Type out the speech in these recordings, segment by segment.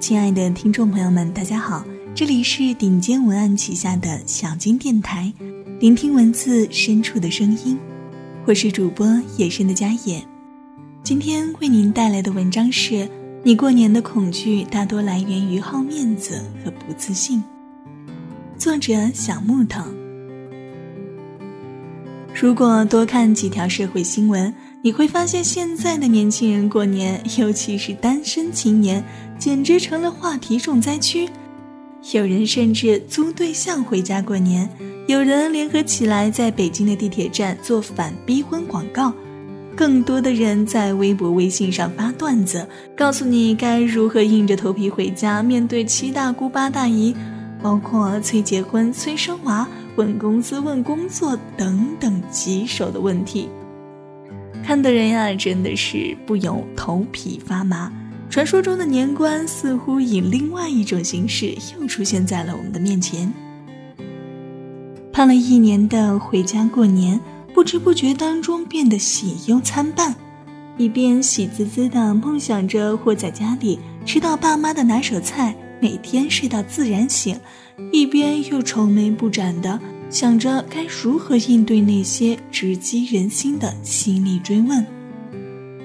亲爱的听众朋友们，大家好，这里是顶尖文案旗下的小金电台，聆听文字深处的声音，我是主播野生的家野。今天为您带来的文章是：你过年的恐惧大多来源于好面子和不自信。作者小木头。如果多看几条社会新闻，你会发现现在的年轻人过年，尤其是单身青年，简直成了话题重灾区。有人甚至租对象回家过年，有人联合起来在北京的地铁站做反逼婚广告，更多的人在微博、微信上发段子，告诉你该如何硬着头皮回家面对七大姑八大姨，包括催结婚、催生娃。问工资、问工作等等棘手的问题，看的人呀真的是不由头皮发麻。传说中的年关似乎以另外一种形式又出现在了我们的面前。盼了一年的回家过年，不知不觉当中变得喜忧参半，一边喜滋滋的梦想着或在家里吃到爸妈的拿手菜。每天睡到自然醒，一边又愁眉不展的想着该如何应对那些直击人心的犀利追问。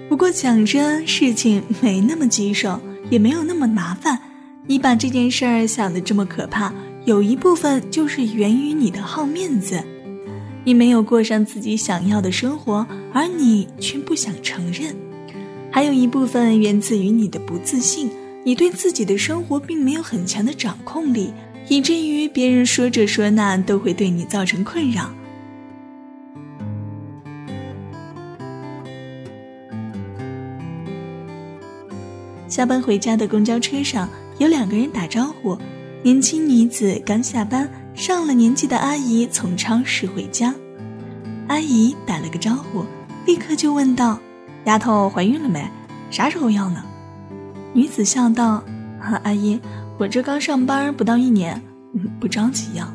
不过讲着事情没那么棘手，也没有那么麻烦。你把这件事儿想的这么可怕，有一部分就是源于你的好面子。你没有过上自己想要的生活，而你却不想承认；还有一部分源自于你的不自信。你对自己的生活并没有很强的掌控力，以至于别人说这说那都会对你造成困扰。下班回家的公交车上，有两个人打招呼。年轻女子刚下班，上了年纪的阿姨从超市回家。阿姨打了个招呼，立刻就问道：“丫头怀孕了没？啥时候要呢？”女子笑道：“阿姨，我这刚上班不到一年，不着急要。”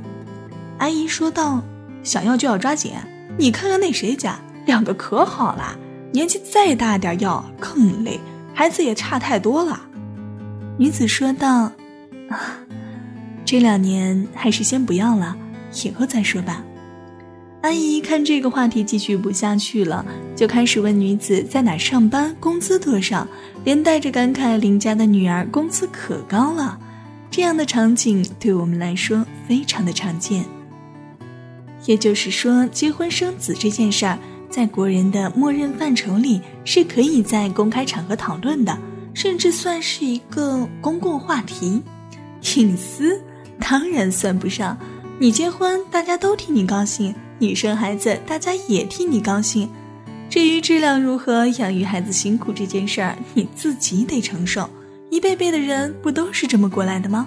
阿姨说道：“想要就要抓紧，你看看那谁家两个可好了，年纪再大点要更累，孩子也差太多了。”女子说道：“这两年还是先不要了，以后再说吧。”阿姨看这个话题继续不下去了，就开始问女子在哪上班，工资多少，连带着感慨邻家的女儿工资可高了。这样的场景对我们来说非常的常见。也就是说，结婚生子这件事儿，在国人的默认范畴里是可以在公开场合讨论的，甚至算是一个公共话题。隐私当然算不上，你结婚大家都替你高兴。你生孩子，大家也替你高兴。至于质量如何，养育孩子辛苦这件事儿，你自己得承受。一辈辈的人不都是这么过来的吗？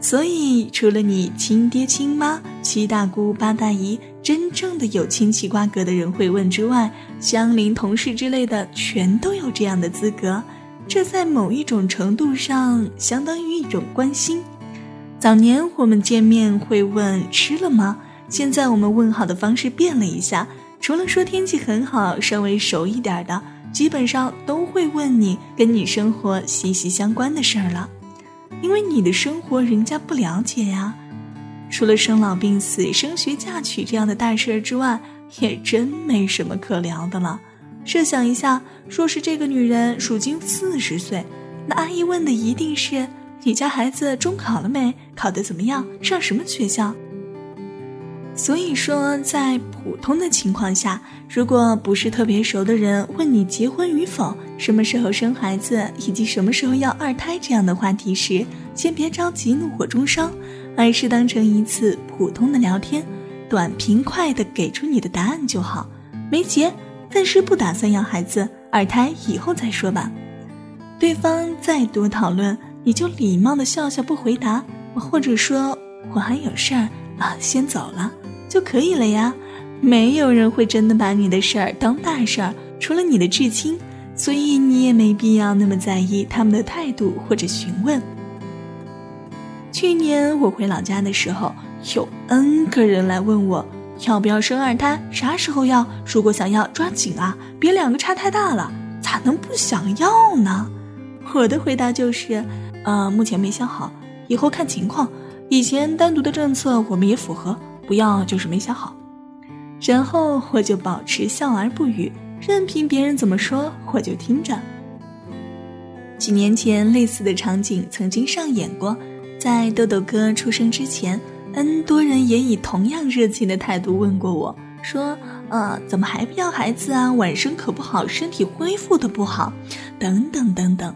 所以，除了你亲爹亲妈、七大姑八大姨，真正的有亲戚瓜葛的人会问之外，相邻同事之类的，全都有这样的资格。这在某一种程度上，相当于一种关心。早年我们见面会问吃了吗？现在我们问好的方式变了一下，除了说天气很好，稍微熟一点的，基本上都会问你跟你生活息息相关的事儿了，因为你的生活人家不了解呀。除了生老病死、升学嫁娶这样的大事儿之外，也真没什么可聊的了。设想一下，若是这个女人如今四十岁，那阿姨问的一定是你家孩子中考了没？考得怎么样？上什么学校？所以说，在普通的情况下，如果不是特别熟的人问你结婚与否、什么时候生孩子以及什么时候要二胎这样的话题时，先别着急怒火中烧，而是当成一次普通的聊天，短平快的给出你的答案就好。没结，暂时不打算要孩子，二胎以后再说吧。对方再多讨论，你就礼貌的笑笑不回答，或者说我还有事儿啊，先走了。就可以了呀，没有人会真的把你的事儿当大事儿，除了你的至亲，所以你也没必要那么在意他们的态度或者询问。去年我回老家的时候，有 N 个人来问我要不要生二胎，啥时候要？如果想要，抓紧啊，别两个差太大了，咋能不想要呢？我的回答就是，呃，目前没想好，以后看情况。以前单独的政策我们也符合，不要就是没想好。然后我就保持笑而不语，任凭别人怎么说，我就听着。几年前，类似的场景曾经上演过，在豆豆哥出生之前，N 多人也以同样热情的态度问过我，说：“呃，怎么还不要孩子啊？晚生可不好，身体恢复的不好，等等等等。”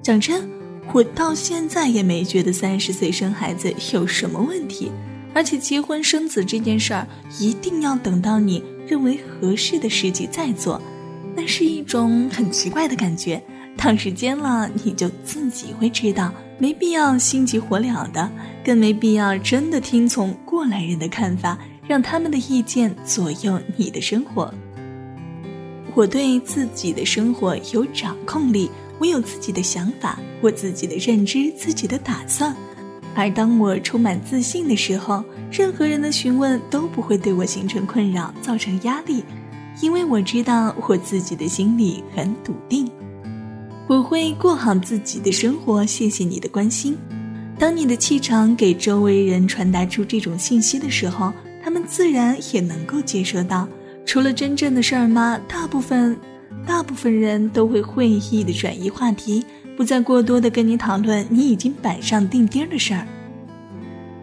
讲真，我到现在也没觉得三十岁生孩子有什么问题，而且结婚生子这件事儿，一定要等到你认为合适的时机再做，那是一种很奇怪的感觉。躺时间了，你就自己会知道，没必要心急火燎的，更没必要真的听从过来人的看法，让他们的意见左右你的生活。我对自己的生活有掌控力，我有自己的想法，我自己的认知，自己的打算。而当我充满自信的时候，任何人的询问都不会对我形成困扰，造成压力，因为我知道我自己的心里很笃定。我会过好自己的生活，谢谢你的关心。当你的气场给周围人传达出这种信息的时候，他们自然也能够接收到。除了真正的事儿吗？大部分，大部分人都会会意的转移话题，不再过多的跟你讨论你已经板上钉钉的事儿。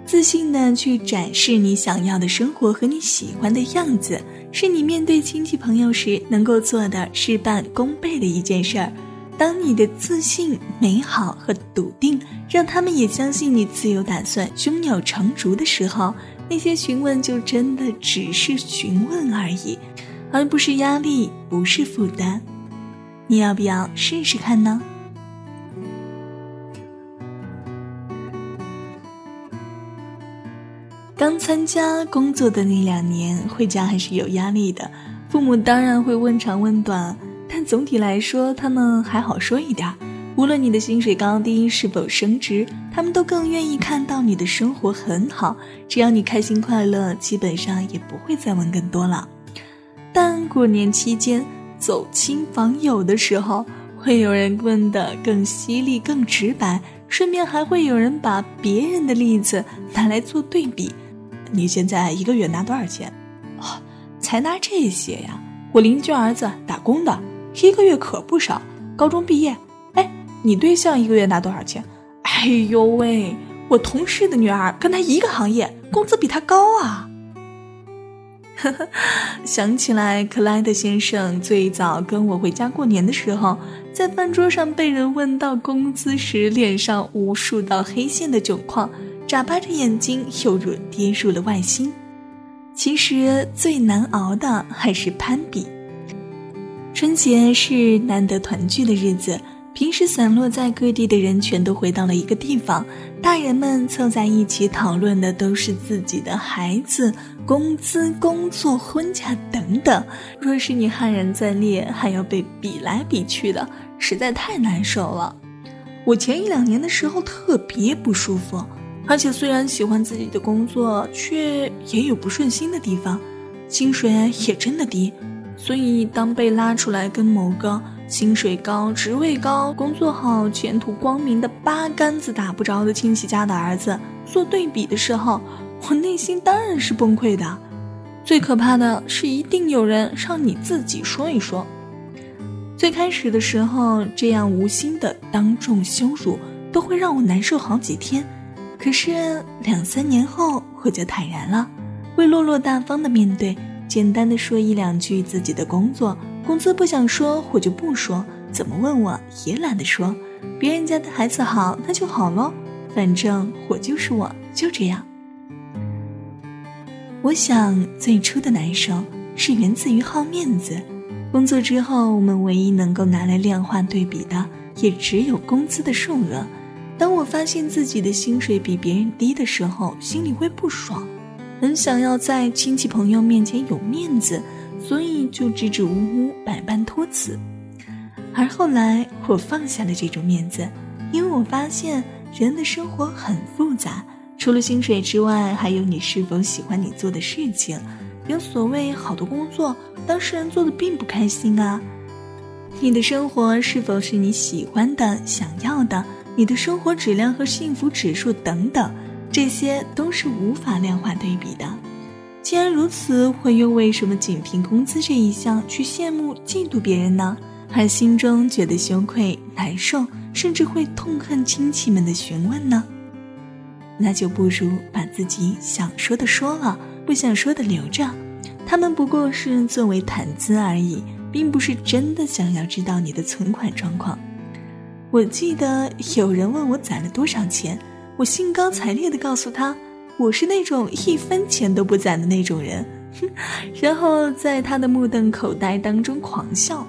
自信的去展示你想要的生活和你喜欢的样子，是你面对亲戚朋友时能够做的事半功倍的一件事儿。当你的自信、美好和笃定让他们也相信你自有打算、胸有成竹的时候，那些询问就真的只是询问而已，而不是压力，不是负担。你要不要试试看呢？刚参加工作的那两年，回家还是有压力的，父母当然会问长问短。但总体来说，他们还好说一点。无论你的薪水高低，是否升职，他们都更愿意看到你的生活很好。只要你开心快乐，基本上也不会再问更多了。但过年期间走亲访友的时候，会有人问的更犀利、更直白，顺便还会有人把别人的例子拿来做对比。你现在一个月拿多少钱？哦，才拿这些呀？我邻居儿子打工的。一个月可不少，高中毕业。哎，你对象一个月拿多少钱？哎呦喂，我同事的女儿跟他一个行业，工资比他高啊。呵呵，想起来，克莱德先生最早跟我回家过年的时候，在饭桌上被人问到工资时，脸上无数道黑线的窘况，眨巴着眼睛，犹如跌入了外星。其实最难熬的还是攀比。春节是难得团聚的日子，平时散落在各地的人全都回到了一个地方，大人们凑在一起讨论的都是自己的孩子、工资、工作、婚嫁等等。若是你悍然在列，还要被比来比去的，实在太难受了。我前一两年的时候特别不舒服，而且虽然喜欢自己的工作，却也有不顺心的地方，薪水也真的低。所以，当被拉出来跟某个薪水高、职位高、工作好、前途光明的八竿子打不着的亲戚家的儿子做对比的时候，我内心当然是崩溃的。最可怕的是，一定有人让你自己说一说。最开始的时候，这样无心的当众羞辱都会让我难受好几天。可是两三年后，我就坦然了，会落落大方的面对。简单的说一两句自己的工作，工资不想说我就不说，怎么问我也懒得说。别人家的孩子好，那就好喽，反正我就是我，就这样。我想最初的难受是源自于好面子。工作之后，我们唯一能够拿来量化对比的，也只有工资的数额。当我发现自己的薪水比别人低的时候，心里会不爽。很想要在亲戚朋友面前有面子，所以就支支吾吾、百般托辞。而后来，我放下了这种面子，因为我发现人的生活很复杂，除了薪水之外，还有你是否喜欢你做的事情。有所谓好的工作，当事人做的并不开心啊。你的生活是否是你喜欢的、想要的？你的生活质量和幸福指数等等，这些都是无法量化对比的。既然如此，会又为什么仅凭工资这一项去羡慕、嫉妒别人呢？还心中觉得羞愧、难受，甚至会痛恨亲戚们的询问呢？那就不如把自己想说的说了，不想说的留着。他们不过是作为谈资而已，并不是真的想要知道你的存款状况。我记得有人问我攒了多少钱，我兴高采烈地告诉他，我是那种一分钱都不攒的那种人。然后在他的目瞪口呆当中狂笑。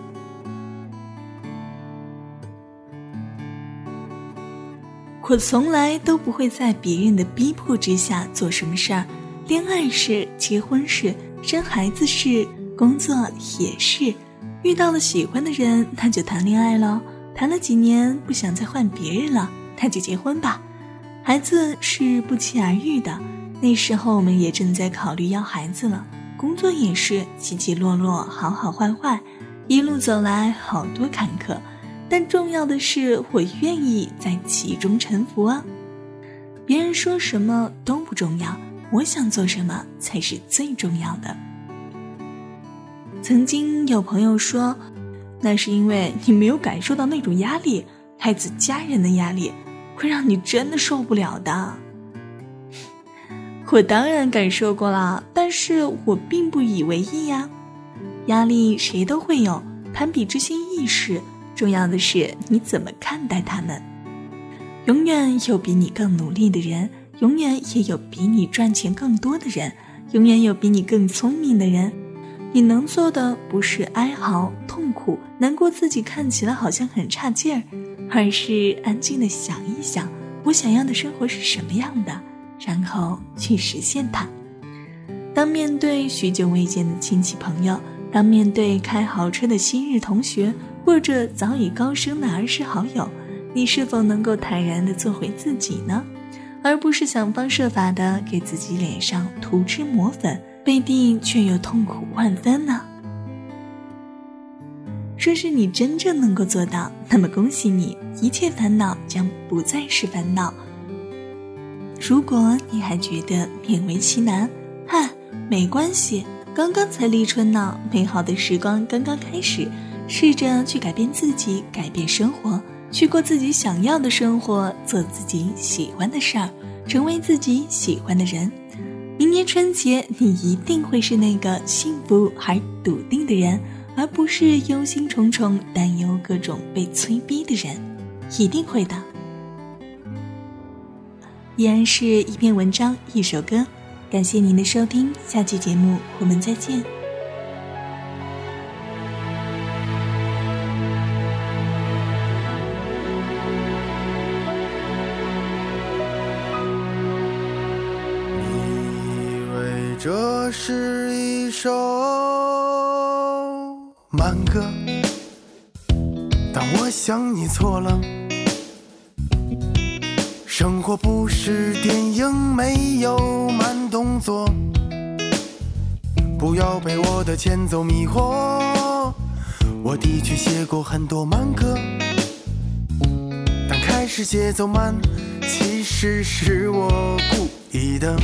我从来都不会在别人的逼迫之下做什么事儿，恋爱是，结婚是，生孩子是，工作也是。遇到了喜欢的人，那就谈恋爱了；谈了几年不想再换别人了，那就结婚吧。孩子是不期而遇的，那时候我们也正在考虑要孩子了。工作也是起起落落，好好坏坏，一路走来好多坎坷。但重要的是，我愿意在其中沉浮啊！别人说什么都不重要，我想做什么才是最重要的。曾经有朋友说，那是因为你没有感受到那种压力，来自家人的压力，会让你真的受不了的。我当然感受过了，但是我并不以为意呀。压力谁都会有，攀比之心易事。重要的是你怎么看待他们。永远有比你更努力的人，永远也有比你赚钱更多的人，永远有比你更聪明的人。你能做的不是哀嚎、痛苦、难过，自己看起来好像很差劲儿，而是安静的想一想，我想要的生活是什么样的，然后去实现它。当面对许久未见的亲戚朋友，当面对开豪车的昔日同学。或者早已高升的儿时好友，你是否能够坦然地做回自己呢？而不是想方设法地给自己脸上涂脂抹粉，背地却又痛苦万分呢？若是你真正能够做到，那么恭喜你，一切烦恼将不再是烦恼。如果你还觉得勉为其难，嗨，没关系，刚刚才立春呢，美好的时光刚刚开始。试着去改变自己，改变生活，去过自己想要的生活，做自己喜欢的事儿，成为自己喜欢的人。明年春节，你一定会是那个幸福而笃定的人，而不是忧心忡忡、担忧各种被催逼的人。一定会的。依然是一篇文章，一首歌。感谢您的收听，下期节目我们再见。是一首慢歌，但我想你错了。生活不是电影，没有慢动作。不要被我的前奏迷惑。我的确写过很多慢歌，但开始节奏慢，其实是我故意的。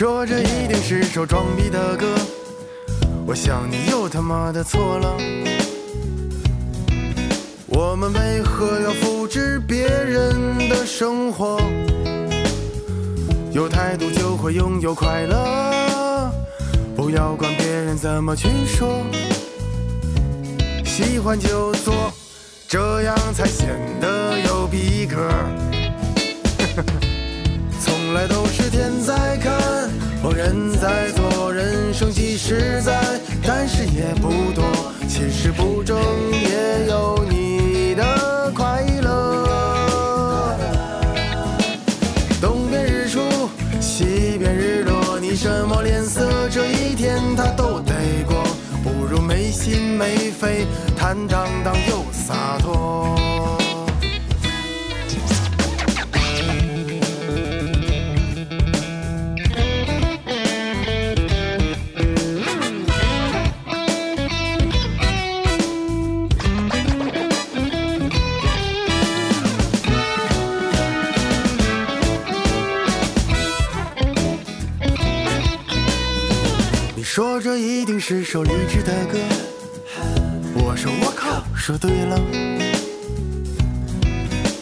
说这一定是首装逼的歌，我想你又他妈的错了。我们为何要复制别人的生活？有态度就会拥有快乐，不要管别人怎么去说。喜欢就做，这样才显得有逼格。从来都是天在看，人在做，人生几十载，但是也不多。其实不争也有你的快乐。东边日出，西边日落，你什么脸色，这一天他都得过。不如没心没肺，坦荡荡又洒脱。说这一定是首励志的歌。我说我靠，说对了。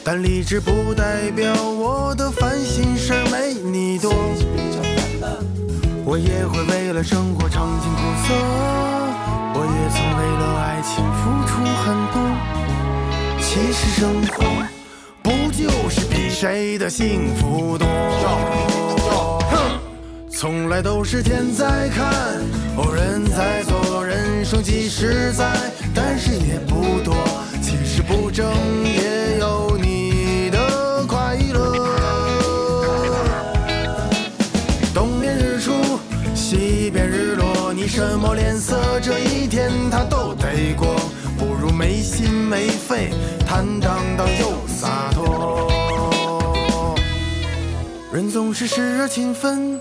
但励志不代表我的烦心事儿没你多。我也会为了生活尝尽苦涩，我也曾为了爱情付出很多。其实生活不就是比谁的幸福多？从来都是天在看，哦人在做，人生几十载，但是也不多。其实不争也有你的快乐。东边日出，西边日落，你什么脸色，这一天他都得过。不如没心没肺，坦荡荡又洒脱。人总是时而勤奋，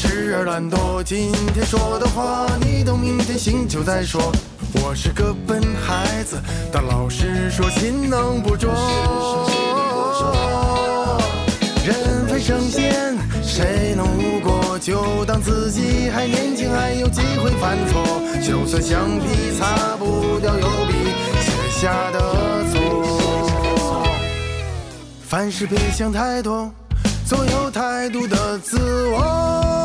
时而懒惰。今天说的话，你等明天醒酒再说。我是个笨孩子，但老师说勤能补拙。人非圣贤，谁能无过？就当自己还年轻，还有机会犯错。就算橡皮擦不掉油笔写下的错。凡事别想太多，做有态度的自我。